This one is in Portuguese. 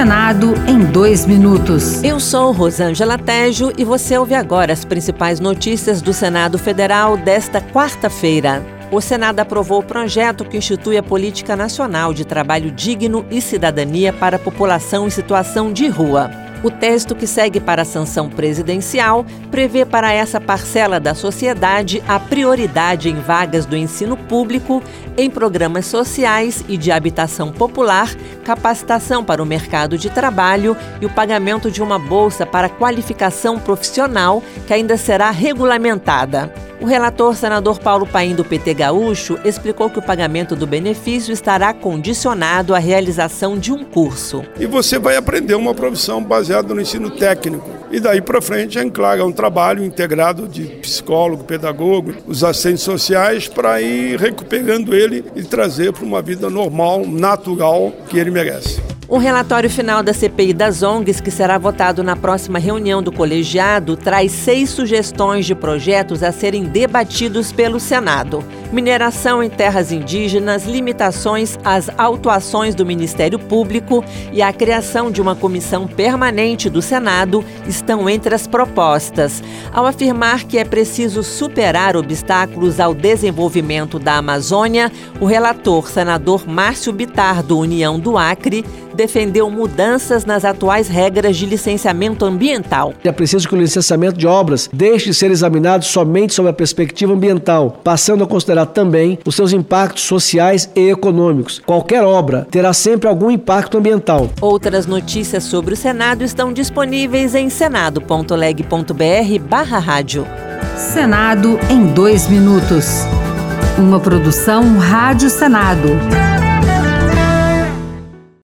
Senado em dois minutos. Eu sou Rosângela Tejo e você ouve agora as principais notícias do Senado Federal desta quarta-feira. O Senado aprovou o projeto que institui a Política Nacional de Trabalho Digno e Cidadania para a População em Situação de Rua. O texto que segue para a sanção presidencial prevê para essa parcela da sociedade a prioridade em vagas do ensino público, em programas sociais e de habitação popular, capacitação para o mercado de trabalho e o pagamento de uma bolsa para qualificação profissional que ainda será regulamentada. O relator senador Paulo Paim do PT Gaúcho explicou que o pagamento do benefício estará condicionado à realização de um curso. E você vai aprender uma profissão baseada no ensino técnico. E daí para frente a Enclaga é um trabalho integrado de psicólogo, pedagogo, os assistentes sociais para ir recuperando ele e trazer para uma vida normal, natural que ele merece. O relatório final da CPI das ONGs, que será votado na próxima reunião do colegiado, traz seis sugestões de projetos a serem debatidos pelo Senado. Mineração em terras indígenas, limitações às autuações do Ministério Público e a criação de uma comissão permanente do Senado estão entre as propostas. Ao afirmar que é preciso superar obstáculos ao desenvolvimento da Amazônia, o relator, senador Márcio Bitar, do União do Acre, defendeu mudanças nas atuais regras de licenciamento ambiental. É preciso que o licenciamento de obras deixe de ser examinado somente sob a perspectiva ambiental, passando a considerar também os seus impactos sociais e econômicos. Qualquer obra terá sempre algum impacto ambiental. Outras notícias sobre o Senado estão disponíveis em senado.leg.br/barra rádio. Senado em dois minutos. Uma produção Rádio Senado.